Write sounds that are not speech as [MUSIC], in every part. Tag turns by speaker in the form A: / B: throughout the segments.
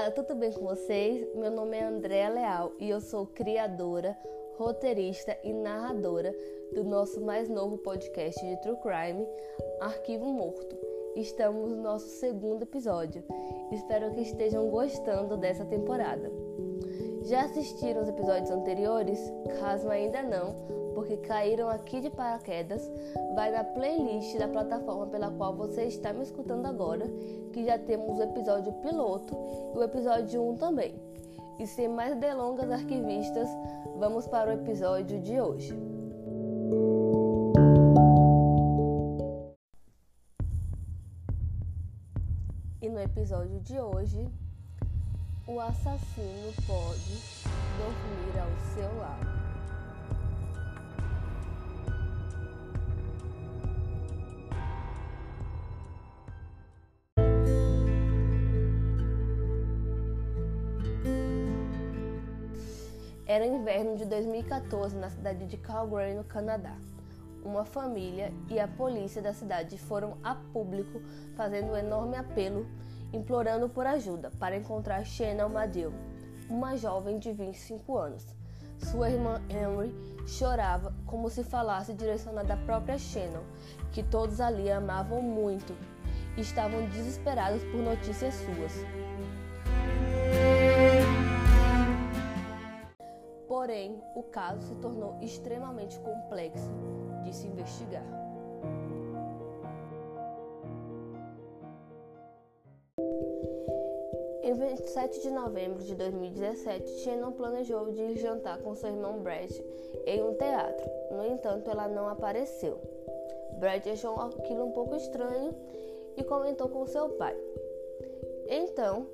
A: Olá, tudo bem com vocês? Meu nome é Andréa Leal e eu sou criadora, roteirista e narradora do nosso mais novo podcast de True Crime, Arquivo Morto. Estamos no nosso segundo episódio. Espero que estejam gostando dessa temporada. Já assistiram os episódios anteriores? Caso ainda não, porque caíram aqui de paraquedas, vai na playlist da plataforma pela qual você está me escutando agora, que já temos o episódio piloto e o episódio 1 também. E sem mais delongas arquivistas, vamos para o episódio de hoje. E no episódio de hoje, o assassino pode dormir ao seu lado. Era inverno de 2014 na cidade de Calgary, no Canadá. Uma família e a polícia da cidade foram a público fazendo um enorme apelo, implorando por ajuda para encontrar Shannon Madill, uma jovem de 25 anos. Sua irmã Henry chorava como se falasse direcionada à própria Shannon, que todos ali amavam muito e estavam desesperados por notícias suas. Porém, o caso se tornou extremamente complexo de se investigar. Em 27 de novembro de 2017, Shannon planejou de ir jantar com seu irmão Brad em um teatro. No entanto, ela não apareceu. Brad achou aquilo um pouco estranho e comentou com seu pai. Então,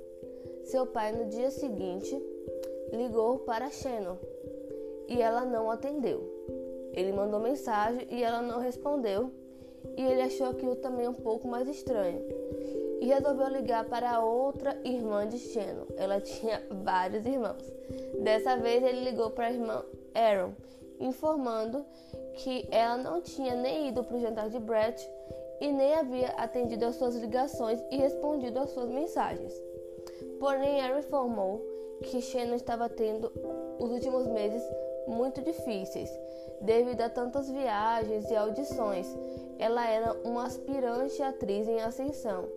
A: seu pai, no dia seguinte, ligou para Shannon e ela não atendeu. Ele mandou mensagem e ela não respondeu, e ele achou aquilo também um pouco mais estranho. E resolveu ligar para outra irmã de Shannon. Ela [LAUGHS] tinha vários irmãos. Dessa vez ele ligou para a irmã Aaron, informando que ela não tinha nem ido para o jantar de Brett e nem havia atendido às suas ligações e respondido às suas mensagens. Porém, Aaron informou que Shannon estava tendo os últimos meses muito difíceis, devido a tantas viagens e audições. Ela era uma aspirante atriz em ascensão.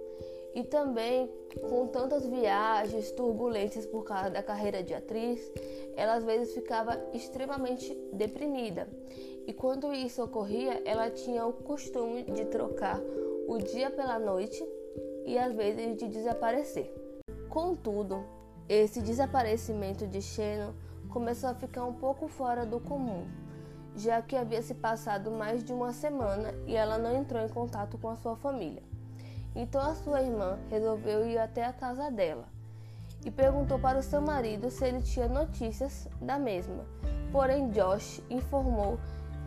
A: E também, com tantas viagens, turbulências por causa da carreira de atriz, ela às vezes ficava extremamente deprimida. E quando isso ocorria, ela tinha o costume de trocar o dia pela noite e às vezes de desaparecer. Contudo, esse desaparecimento de Shannon começou a ficar um pouco fora do comum, já que havia se passado mais de uma semana e ela não entrou em contato com a sua família. Então a sua irmã resolveu ir até a casa dela e perguntou para o seu marido se ele tinha notícias da mesma. Porém, Josh informou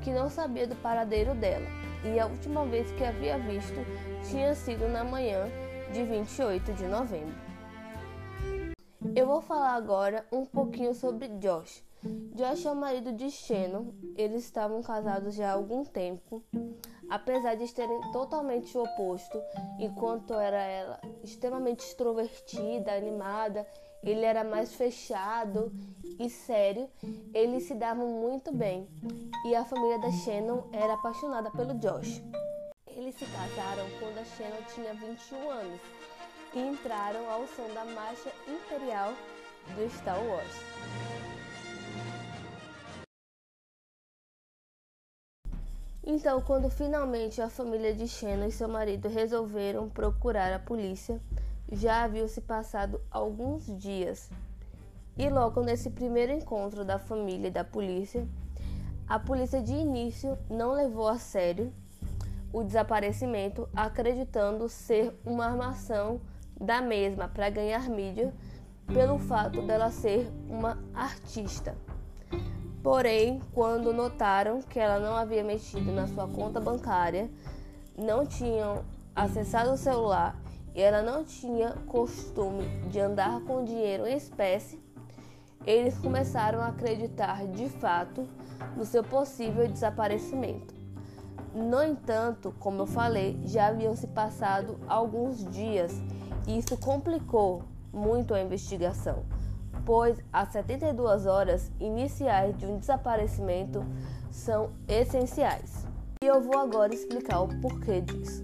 A: que não sabia do paradeiro dela e a última vez que havia visto tinha sido na manhã de 28 de novembro. Eu vou falar agora um pouquinho sobre Josh. Josh é o marido de Shannon. Eles estavam casados já há algum tempo. Apesar de terem totalmente o oposto, enquanto era ela extremamente extrovertida, animada, ele era mais fechado e sério, eles se davam muito bem. E a família da Shannon era apaixonada pelo Josh. Eles se casaram quando a Shannon tinha 21 anos e entraram ao som da marcha imperial do Star Wars. Então, quando finalmente a família de Shannon e seu marido resolveram procurar a polícia, já haviam se passado alguns dias. E logo nesse primeiro encontro da família e da polícia, a polícia de início não levou a sério o desaparecimento, acreditando ser uma armação da mesma para ganhar mídia pelo fato dela ser uma artista. Porém, quando notaram que ela não havia mexido na sua conta bancária, não tinham acessado o celular e ela não tinha costume de andar com dinheiro em espécie, eles começaram a acreditar de fato no seu possível desaparecimento. No entanto, como eu falei, já haviam se passado alguns dias isso complicou muito a investigação, pois as 72 horas iniciais de um desaparecimento são essenciais. E eu vou agora explicar o porquê disso.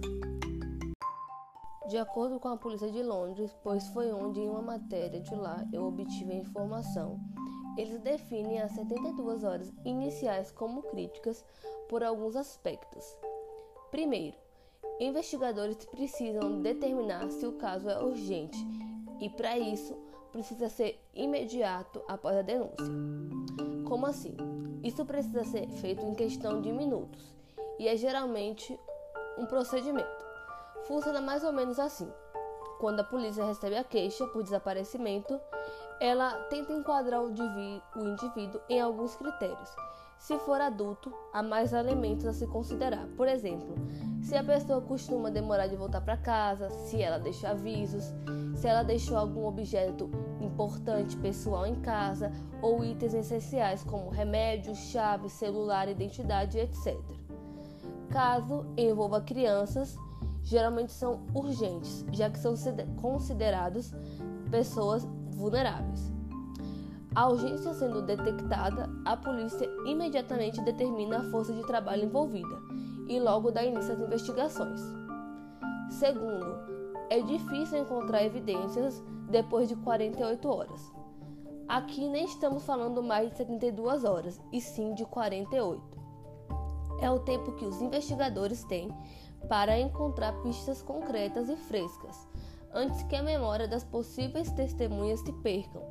A: De acordo com a polícia de Londres, pois foi onde em uma matéria de lá eu obtive a informação, eles definem as 72 horas iniciais como críticas por alguns aspectos. Primeiro, investigadores precisam determinar se o caso é urgente e, para isso, precisa ser imediato após a denúncia. Como assim? Isso precisa ser feito em questão de minutos e é geralmente um procedimento. Funciona mais ou menos assim. Quando a polícia recebe a queixa por desaparecimento, ela tenta enquadrar o indivíduo em alguns critérios. Se for adulto, há mais elementos a se considerar. Por exemplo, se a pessoa costuma demorar de voltar para casa, se ela deixa avisos, se ela deixou algum objeto importante pessoal em casa ou itens essenciais como remédios, chave, celular, identidade, etc. Caso envolva crianças, geralmente são urgentes, já que são considerados pessoas vulneráveis. A urgência sendo detectada, a polícia imediatamente determina a força de trabalho envolvida e logo dá início às investigações. Segundo, é difícil encontrar evidências depois de 48 horas. Aqui nem estamos falando mais de 72 horas, e sim de 48. É o tempo que os investigadores têm para encontrar pistas concretas e frescas, antes que a memória das possíveis testemunhas se percam.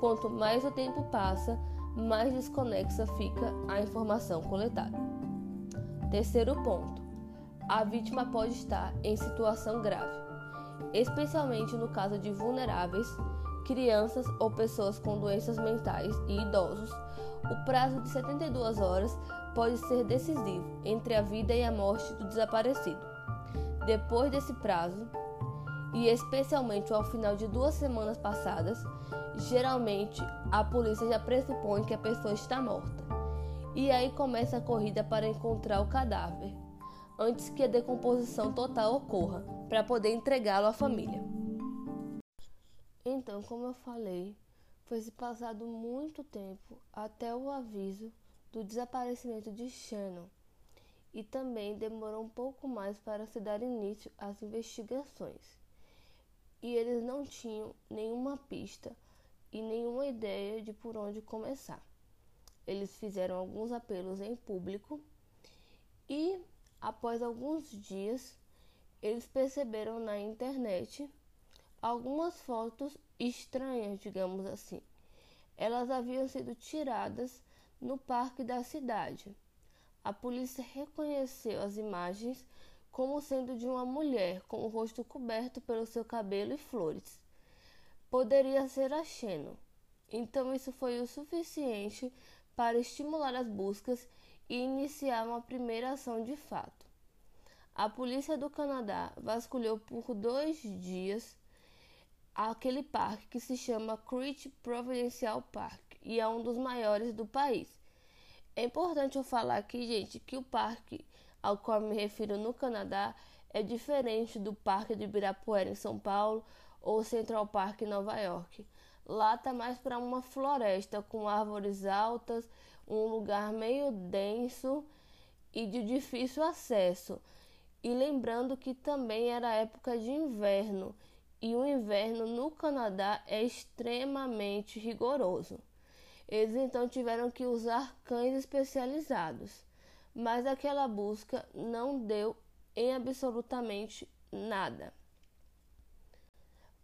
A: Quanto mais o tempo passa, mais desconexa fica a informação coletada. Terceiro ponto: a vítima pode estar em situação grave, especialmente no caso de vulneráveis, crianças ou pessoas com doenças mentais e idosos. O prazo de 72 horas pode ser decisivo entre a vida e a morte do desaparecido. Depois desse prazo, e especialmente ao final de duas semanas passadas, geralmente a polícia já pressupõe que a pessoa está morta. E aí começa a corrida para encontrar o cadáver, antes que a decomposição total ocorra, para poder entregá-lo à família. Então, como eu falei, foi se passado muito tempo até o aviso do desaparecimento de Shannon e também demorou um pouco mais para se dar início às investigações e eles não tinham nenhuma pista e nenhuma ideia de por onde começar. Eles fizeram alguns apelos em público e, após alguns dias, eles perceberam na internet algumas fotos estranhas, digamos assim. Elas haviam sido tiradas no parque da cidade. A polícia reconheceu as imagens como sendo de uma mulher com o rosto coberto pelo seu cabelo e flores. Poderia ser a Xeno. Então isso foi o suficiente para estimular as buscas e iniciar uma primeira ação de fato. A polícia do Canadá vasculhou por dois dias aquele parque que se chama Creech Provincial Park e é um dos maiores do país. É importante eu falar aqui, gente, que o parque ao qual me refiro no Canadá é diferente do Parque de Ibirapuera em São Paulo ou Central Park em Nova York. Lá tá mais para uma floresta com árvores altas, um lugar meio denso e de difícil acesso. E lembrando que também era época de inverno, e o inverno no Canadá é extremamente rigoroso. Eles então tiveram que usar cães especializados mas aquela busca não deu em absolutamente nada.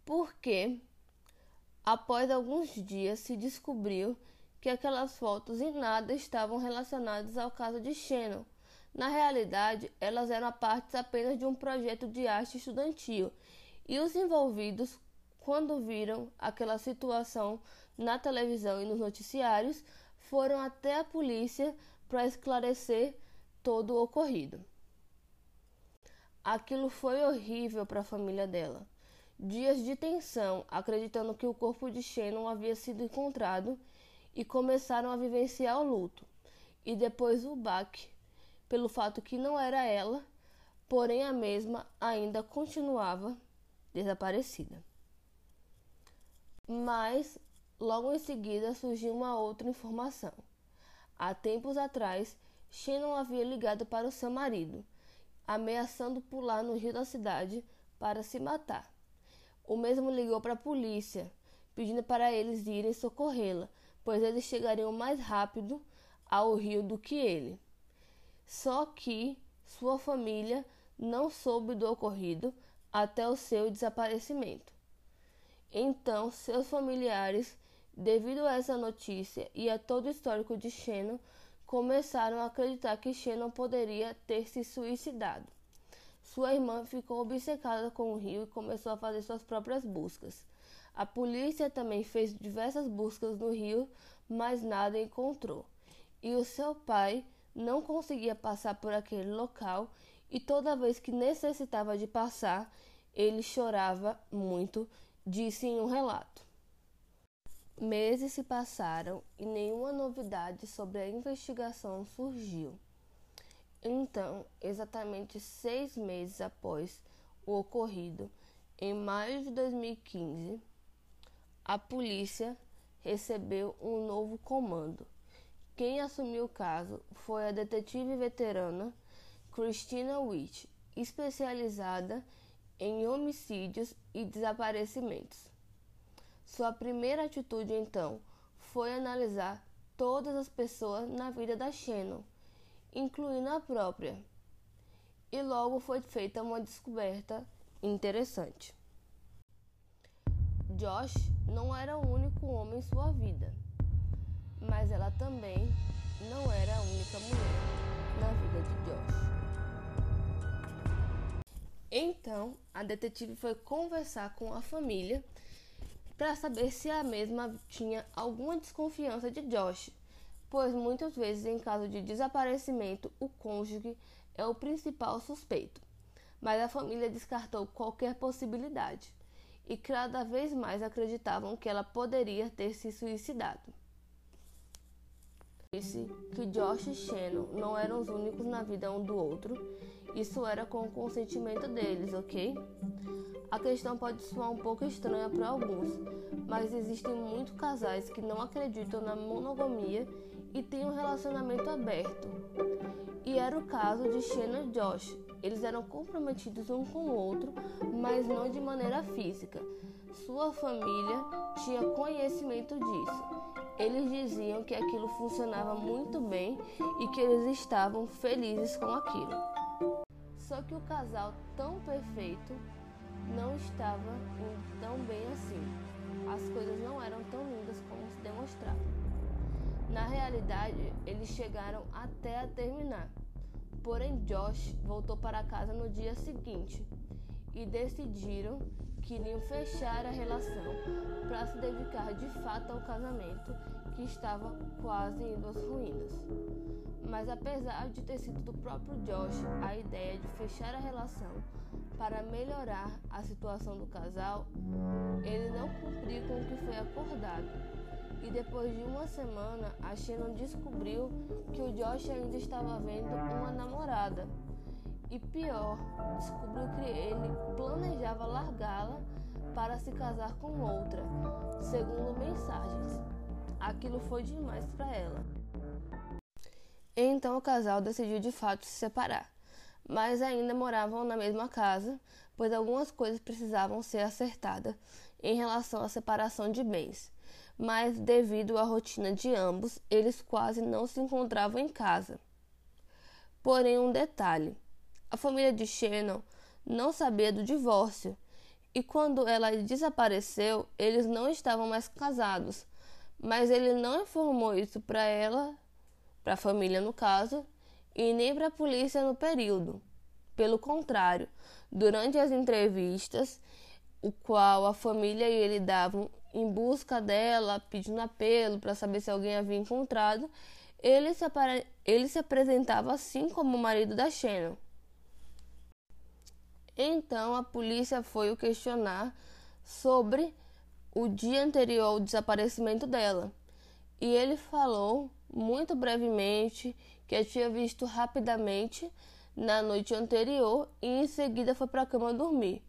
A: Porque após alguns dias se descobriu que aquelas fotos em nada estavam relacionadas ao caso de Shannon. Na realidade, elas eram partes apenas de um projeto de arte estudantil, e os envolvidos, quando viram aquela situação na televisão e nos noticiários, foram até a polícia para esclarecer todo o ocorrido. Aquilo foi horrível para a família dela. Dias de tensão, acreditando que o corpo de Shannon havia sido encontrado e começaram a vivenciar o luto. E depois o baque, pelo fato que não era ela, porém a mesma ainda continuava desaparecida. Mas logo em seguida surgiu uma outra informação. Há tempos atrás, Shannon havia ligado para o seu marido, ameaçando pular no rio da cidade para se matar. O mesmo ligou para a polícia, pedindo para eles irem socorrê-la, pois eles chegariam mais rápido ao rio do que ele. Só que sua família não soube do ocorrido até o seu desaparecimento. Então, seus familiares, devido a essa notícia e a todo o histórico de Shannon, começaram a acreditar que Shannon poderia ter se suicidado. Sua irmã ficou obcecada com o rio e começou a fazer suas próprias buscas. A polícia também fez diversas buscas no rio, mas nada encontrou. E o seu pai não conseguia passar por aquele local e toda vez que necessitava de passar, ele chorava muito, disse em um relato. Meses se passaram e nenhuma novidade sobre a investigação surgiu. Então, exatamente seis meses após o ocorrido, em maio de 2015, a polícia recebeu um novo comando. Quem assumiu o caso foi a detetive veterana Christina Witt, especializada em homicídios e desaparecimentos. Sua primeira atitude, então, foi analisar todas as pessoas na vida da Shannon, incluindo a própria. E logo foi feita uma descoberta interessante. Josh não era o único homem em sua vida, mas ela também não era a única mulher na vida de Josh. Então, a detetive foi conversar com a família para saber se a mesma tinha alguma desconfiança de Josh, pois muitas vezes em caso de desaparecimento o cônjuge é o principal suspeito. Mas a família descartou qualquer possibilidade e cada vez mais acreditavam que ela poderia ter se suicidado. Disse que Josh e Shannon não eram os únicos na vida um do outro, isso era com o consentimento deles, ok? A questão pode soar um pouco estranha para alguns, mas existem muitos casais que não acreditam na monogamia e têm um relacionamento aberto. E era o caso de Shannon e Josh. Eles eram comprometidos um com o outro, mas não de maneira física. Sua família tinha conhecimento disso. Eles diziam que aquilo funcionava muito bem e que eles estavam felizes com aquilo. Só que o casal tão perfeito não estava indo tão realidade, eles chegaram até a terminar. Porém, Josh voltou para casa no dia seguinte e decidiram que iriam fechar a relação para se dedicar de fato ao casamento que estava quase indo às ruínas. Mas apesar de ter sido do próprio Josh a ideia de fechar a relação para melhorar a situação do casal, ele não cumpriu com o que foi acordado. E depois de uma semana, a Shannon descobriu que o Josh ainda estava vendo uma namorada. E pior, descobriu que ele planejava largá-la para se casar com outra, segundo mensagens. Aquilo foi demais para ela. Então o casal decidiu de fato se separar mas ainda moravam na mesma casa, pois algumas coisas precisavam ser acertadas em relação à separação de bens. Mas, devido à rotina de ambos, eles quase não se encontravam em casa. Porém, um detalhe: a família de Shannon não sabia do divórcio, e quando ela desapareceu, eles não estavam mais casados. Mas ele não informou isso para ela, para a família no caso, e nem para a polícia no período. Pelo contrário, durante as entrevistas, o qual a família e ele davam em busca dela, pedindo apelo para saber se alguém havia encontrado, ele se, ele se apresentava assim como o marido da Shannon. Então a polícia foi o questionar sobre o dia anterior ao desaparecimento dela. E ele falou muito brevemente que a tinha visto rapidamente na noite anterior e em seguida foi para a cama dormir.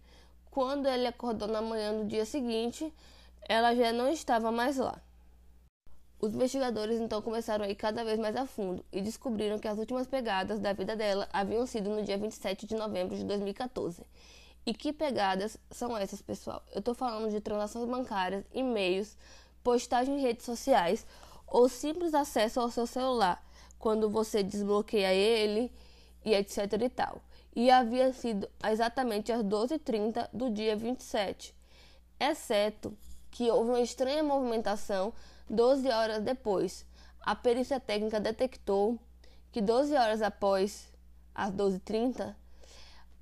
A: Quando ele acordou na manhã do dia seguinte, ela já não estava mais lá. Os investigadores então começaram a ir cada vez mais a fundo e descobriram que as últimas pegadas da vida dela haviam sido no dia 27 de novembro de 2014. E que pegadas são essas, pessoal? Eu estou falando de transações bancárias, e-mails, postagem em redes sociais ou simples acesso ao seu celular, quando você desbloqueia ele e etc e tal. E havia sido exatamente às 12h30 do dia 27, exceto que houve uma estranha movimentação 12 horas depois. A perícia técnica detectou que 12 horas após as 12h30,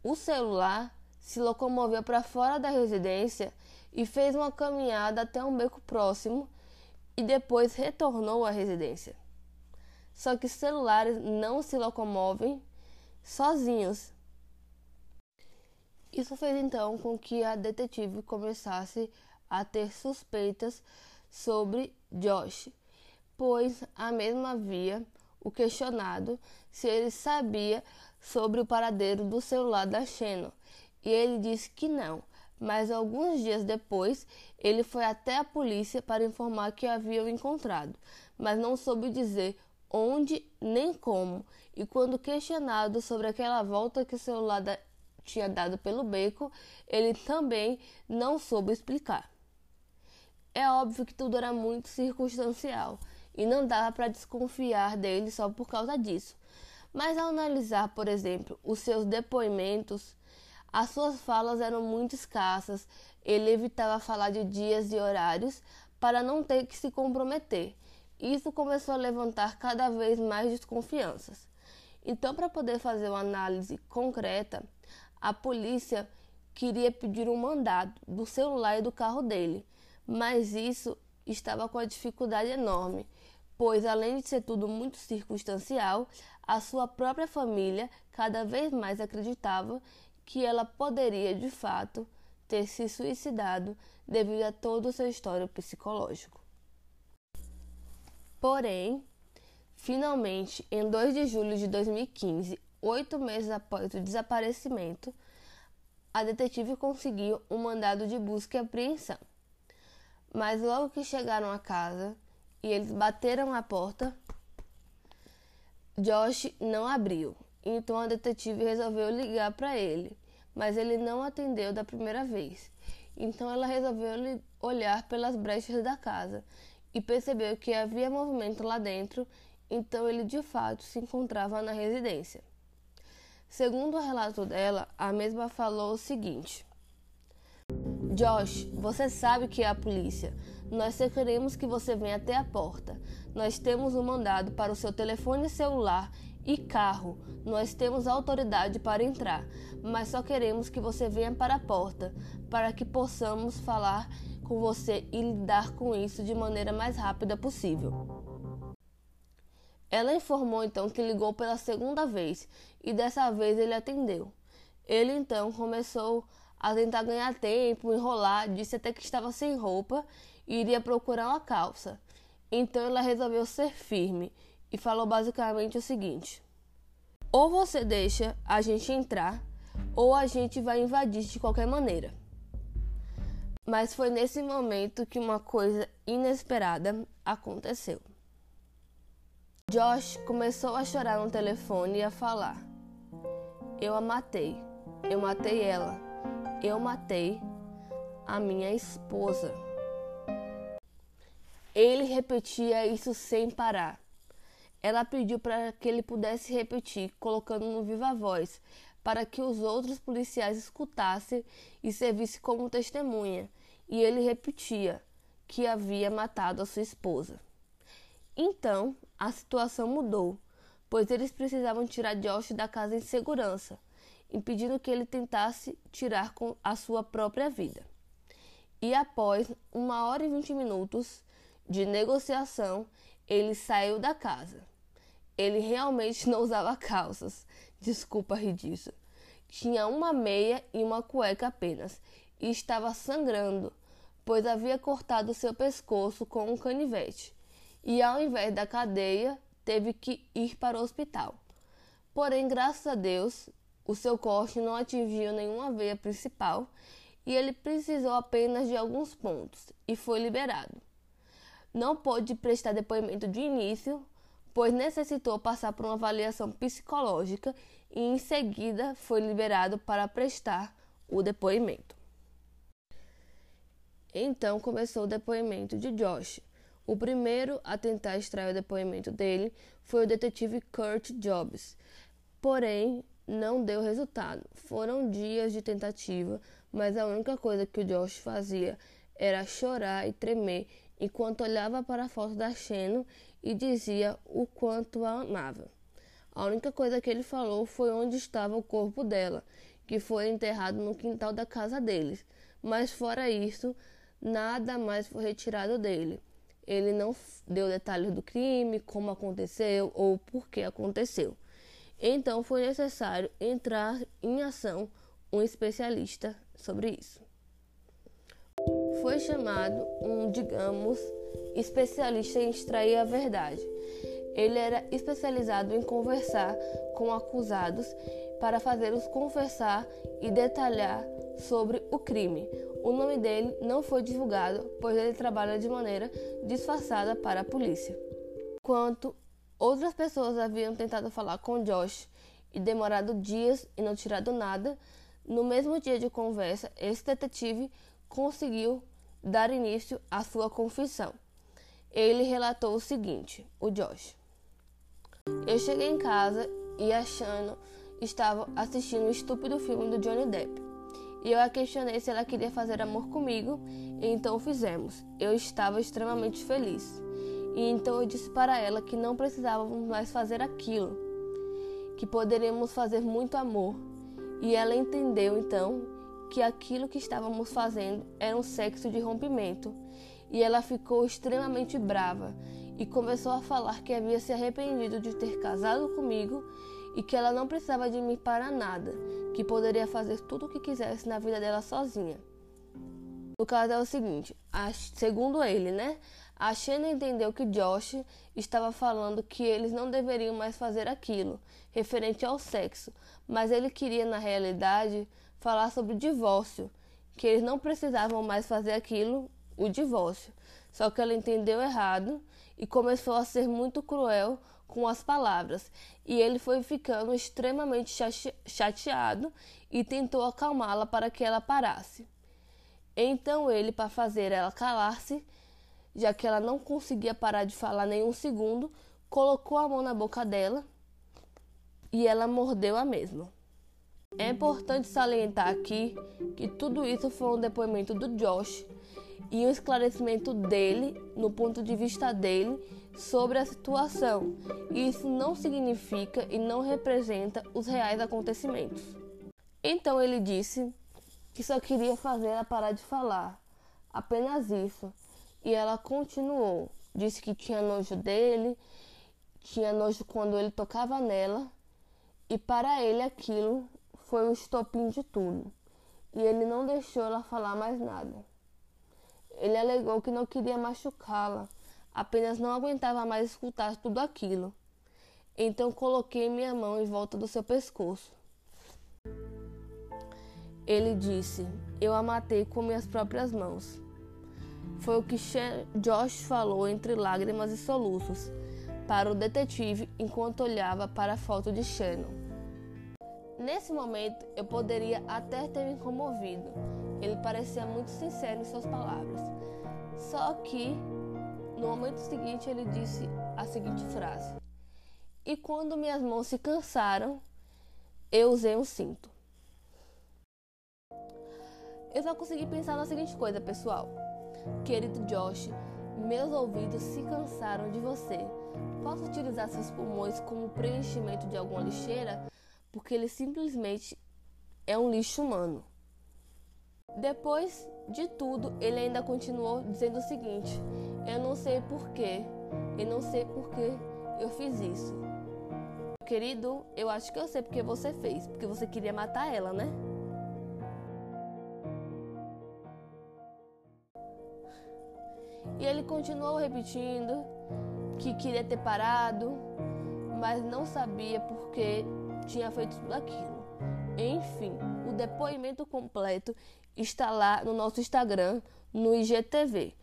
A: o celular se locomoveu para fora da residência e fez uma caminhada até um beco próximo e depois retornou à residência. Só que celulares não se locomovem sozinhos. Isso fez então com que a detetive começasse a ter suspeitas sobre Josh, pois a mesma havia o questionado se ele sabia sobre o paradeiro do celular da Shannon, e ele disse que não, mas alguns dias depois ele foi até a polícia para informar que havia o encontrado, mas não soube dizer onde nem como, e quando questionado sobre aquela volta que o celular da... tinha dado pelo beco, ele também não soube explicar. É óbvio que tudo era muito circunstancial e não dava para desconfiar dele só por causa disso. Mas ao analisar, por exemplo, os seus depoimentos, as suas falas eram muito escassas. Ele evitava falar de dias e horários para não ter que se comprometer. Isso começou a levantar cada vez mais desconfianças. Então, para poder fazer uma análise concreta, a polícia queria pedir um mandado do celular e do carro dele mas isso estava com a dificuldade enorme, pois além de ser tudo muito circunstancial, a sua própria família cada vez mais acreditava que ela poderia de fato ter se suicidado devido a todo o seu histórico psicológico. Porém, finalmente, em 2 de julho de 2015, oito meses após o desaparecimento, a detetive conseguiu um mandado de busca e apreensão. Mas logo que chegaram à casa e eles bateram a porta, Josh não abriu. Então a detetive resolveu ligar para ele, mas ele não atendeu da primeira vez. Então ela resolveu olhar pelas brechas da casa e percebeu que havia movimento lá dentro, então ele de fato se encontrava na residência. Segundo o relato dela, a mesma falou o seguinte: Josh, você sabe que é a polícia. Nós só queremos que você venha até a porta. Nós temos um mandado para o seu telefone celular e carro. Nós temos autoridade para entrar, mas só queremos que você venha para a porta para que possamos falar com você e lidar com isso de maneira mais rápida possível. Ela informou então que ligou pela segunda vez e dessa vez ele atendeu. Ele então começou a tentar ganhar tempo, enrolar, disse até que estava sem roupa e iria procurar uma calça. Então ela resolveu ser firme e falou basicamente o seguinte: ou você deixa a gente entrar, ou a gente vai invadir de qualquer maneira. Mas foi nesse momento que uma coisa inesperada aconteceu. Josh começou a chorar no telefone e a falar: Eu a matei, eu matei ela, eu matei a minha esposa. Ele repetia isso sem parar. Ela pediu para que ele pudesse repetir, colocando no viva voz, para que os outros policiais escutassem e servissem como testemunha. E ele repetia que havia matado a sua esposa. Então, a situação mudou, pois eles precisavam tirar Josh da casa em segurança impedindo que ele tentasse tirar com a sua própria vida. E após uma hora e vinte minutos de negociação, ele saiu da casa. Ele realmente não usava calças, desculpa rir disso. Tinha uma meia e uma cueca apenas, e estava sangrando, pois havia cortado seu pescoço com um canivete, e ao invés da cadeia, teve que ir para o hospital. Porém, graças a Deus, o seu corte não atingiu nenhuma veia principal e ele precisou apenas de alguns pontos e foi liberado. Não pôde prestar depoimento de início, pois necessitou passar por uma avaliação psicológica e em seguida foi liberado para prestar o depoimento. Então começou o depoimento de Josh. O primeiro a tentar extrair o depoimento dele foi o detetive Kurt Jobs. Porém, não deu resultado. Foram dias de tentativa, mas a única coisa que o Josh fazia era chorar e tremer enquanto olhava para a foto da Shannon e dizia o quanto a amava. A única coisa que ele falou foi onde estava o corpo dela, que foi enterrado no quintal da casa deles. Mas fora isso, nada mais foi retirado dele. Ele não deu detalhes do crime, como aconteceu ou por que aconteceu. Então foi necessário entrar em ação um especialista sobre isso. Foi chamado um, digamos, especialista em extrair a verdade. Ele era especializado em conversar com acusados para fazê-los confessar e detalhar sobre o crime. O nome dele não foi divulgado, pois ele trabalha de maneira disfarçada para a polícia. Enquanto outras pessoas haviam tentado falar com Josh e demorado dias e não tirado nada, no mesmo dia de conversa, esse detetive conseguiu dar início à sua confissão. Ele relatou o seguinte: o Josh. Eu cheguei em casa e a Shannon estava assistindo um estúpido filme do Johnny Depp. E eu a questionei se ela queria fazer amor comigo, e então fizemos. Eu estava extremamente feliz. E então eu disse para ela que não precisávamos mais fazer aquilo, que poderíamos fazer muito amor e ela entendeu então que aquilo que estávamos fazendo era um sexo de rompimento. E ela ficou extremamente brava e começou a falar que havia se arrependido de ter casado comigo e que ela não precisava de mim para nada, que poderia fazer tudo o que quisesse na vida dela sozinha. O caso é o seguinte, segundo ele, né? A Shannon entendeu que Josh estava falando que eles não deveriam mais fazer aquilo, referente ao sexo, mas ele queria, na realidade, falar sobre o divórcio, que eles não precisavam mais fazer aquilo, o divórcio. Só que ela entendeu errado e começou a ser muito cruel com as palavras, e ele foi ficando extremamente chateado e tentou acalmá-la para que ela parasse. Então ele, para fazer ela calar-se, já que ela não conseguia parar de falar nem um segundo, colocou a mão na boca dela e ela mordeu a mesma. É importante salientar aqui que tudo isso foi um depoimento do Josh e um esclarecimento dele, no ponto de vista dele, sobre a situação. E isso não significa e não representa os reais acontecimentos. Então ele disse que só queria fazer ela parar de falar, apenas isso. E ela continuou. Disse que tinha nojo dele, tinha nojo quando ele tocava nela, e para ele aquilo foi o estopim de tudo. E ele não deixou ela falar mais nada. Ele alegou que não queria machucá-la, apenas não aguentava mais escutar tudo aquilo. Então coloquei minha mão em volta do seu pescoço. Ele disse: Eu a matei com minhas próprias mãos. Foi o que Josh falou entre lágrimas e soluços para o detetive enquanto olhava para a foto de Shannon. Nesse momento, eu poderia até ter me comovido. Ele parecia muito sincero em suas palavras. Só que, no momento seguinte, ele disse a seguinte frase: E quando minhas mãos se cansaram, eu usei um cinto. Eu só consegui pensar na seguinte coisa, pessoal. Querido Josh, meus ouvidos se cansaram de você. Posso utilizar seus pulmões como preenchimento de alguma lixeira? Porque ele simplesmente é um lixo humano. Depois de tudo, ele ainda continuou dizendo o seguinte: Eu não sei porquê, eu não sei porquê eu fiz isso. Querido, eu acho que eu sei porque você fez, porque você queria matar ela, né? E ele continuou repetindo que queria ter parado, mas não sabia por que tinha feito tudo aquilo. Enfim, o depoimento completo está lá no nosso Instagram, no IGTV.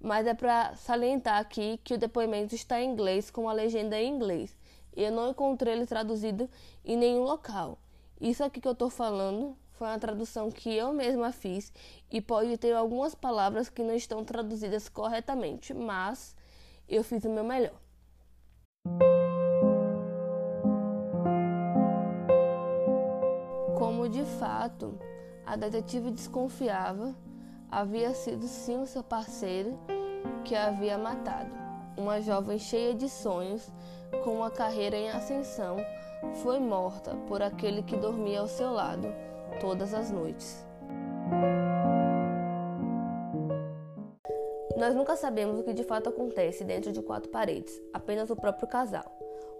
A: Mas é para salientar aqui que o depoimento está em inglês com a legenda em inglês. Eu não encontrei ele traduzido em nenhum local. Isso aqui que eu estou falando foi uma tradução que eu mesma fiz e pode ter algumas palavras que não estão traduzidas corretamente, mas eu fiz o meu melhor. Como de fato a detetive desconfiava, havia sido sim o seu parceiro que a havia matado. Uma jovem cheia de sonhos, com uma carreira em ascensão, foi morta por aquele que dormia ao seu lado todas as noites. Nós nunca sabemos o que de fato acontece dentro de quatro paredes, apenas o próprio casal.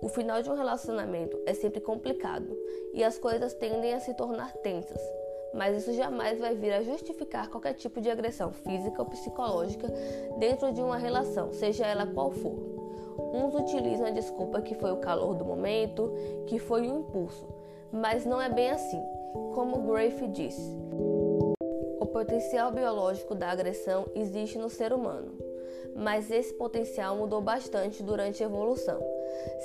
A: O final de um relacionamento é sempre complicado e as coisas tendem a se tornar tensas, mas isso jamais vai vir a justificar qualquer tipo de agressão física ou psicológica dentro de uma relação, seja ela qual for. Uns utilizam a desculpa que foi o calor do momento, que foi o impulso, mas não é bem assim, como Grafe disse. O potencial biológico da agressão existe no ser humano, mas esse potencial mudou bastante durante a evolução.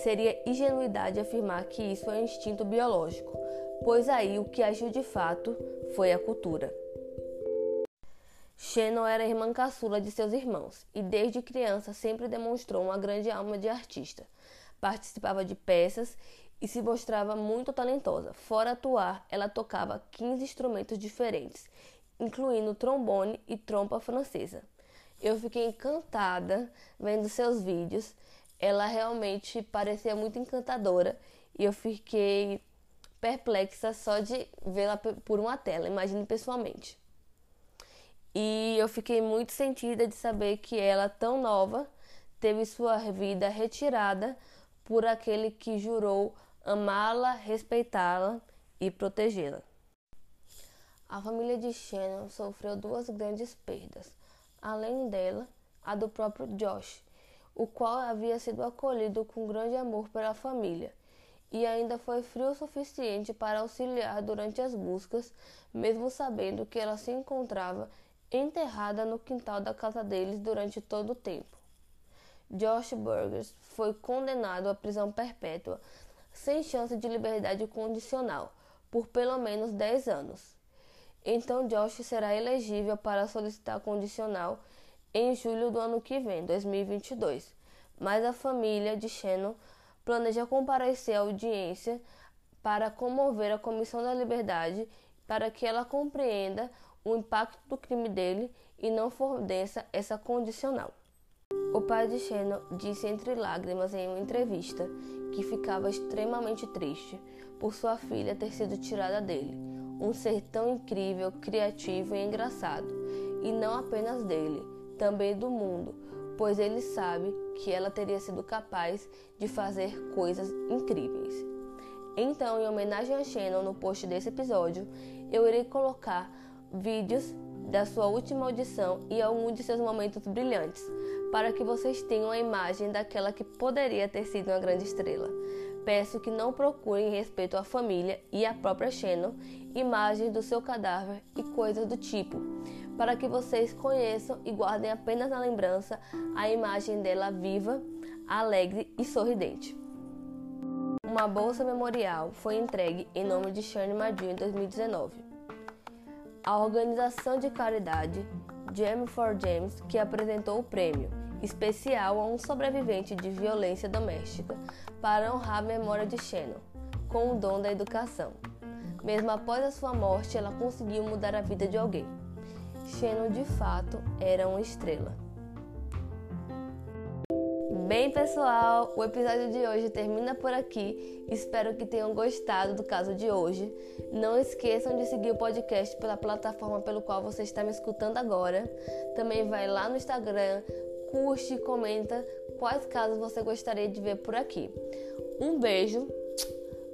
A: Seria ingenuidade afirmar que isso é um instinto biológico, pois aí o que agiu de fato foi a cultura. Shannon era irmã caçula de seus irmãos e desde criança sempre demonstrou uma grande alma de artista. Participava de peças e se mostrava muito talentosa. Fora atuar, ela tocava 15 instrumentos diferentes, incluindo trombone e trompa francesa. Eu fiquei encantada vendo seus vídeos. Ela realmente parecia muito encantadora e eu fiquei perplexa só de vê-la por uma tela, imagine pessoalmente. E eu fiquei muito sentida de saber que ela, tão nova, teve sua vida retirada por aquele que jurou amá-la, respeitá-la e protegê-la. A família de Shannon sofreu duas grandes perdas, além dela, a do próprio Josh, o qual havia sido acolhido com grande amor pela família e ainda foi frio o suficiente para auxiliar durante as buscas, mesmo sabendo que ela se encontrava enterrada no quintal da casa deles durante todo o tempo. Josh Burgers foi condenado à prisão perpétua, sem chance de liberdade condicional, por pelo menos 10 anos. Então Josh será elegível para solicitar condicional em julho do ano que vem, 2022. Mas a família de Shannon planeja comparecer à audiência para comover a Comissão da Liberdade para que ela compreenda o impacto do crime dele e não forneça essa condicional. O pai de Shannon disse entre lágrimas em uma entrevista que ficava extremamente triste por sua filha ter sido tirada dele, um ser tão incrível, criativo e engraçado, e não apenas dele, também do mundo, pois ele sabe que ela teria sido capaz de fazer coisas incríveis. Então, em homenagem a Shannon, no post desse episódio, eu irei colocar vídeos da sua última audição e alguns de seus momentos brilhantes, para que vocês tenham a imagem daquela que poderia ter sido uma grande estrela. Peço que não procurem respeito à família e à própria Shannon imagens do seu cadáver e coisas do tipo, para que vocês conheçam e guardem apenas na lembrança a imagem dela viva, alegre e sorridente. Uma bolsa memorial foi entregue em nome de Shane Madiu em 2019. A organização de caridade Jam for James, que apresentou o prêmio especial a um sobrevivente de violência doméstica para honrar a memória de Shannon, com o dom da educação. Mesmo após a sua morte, ela conseguiu mudar a vida de alguém. Shannon de fato era uma estrela. Bem, pessoal, o episódio de hoje termina por aqui. Espero que tenham gostado do caso de hoje. Não esqueçam de seguir o podcast pela plataforma pelo qual você está me escutando agora. Também vai lá no Instagram, curte, comenta quais casos você gostaria de ver por aqui. Um beijo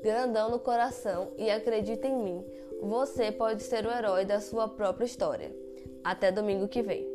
A: grandão no coração e acredita em mim, você pode ser o herói da sua própria história. Até domingo que vem.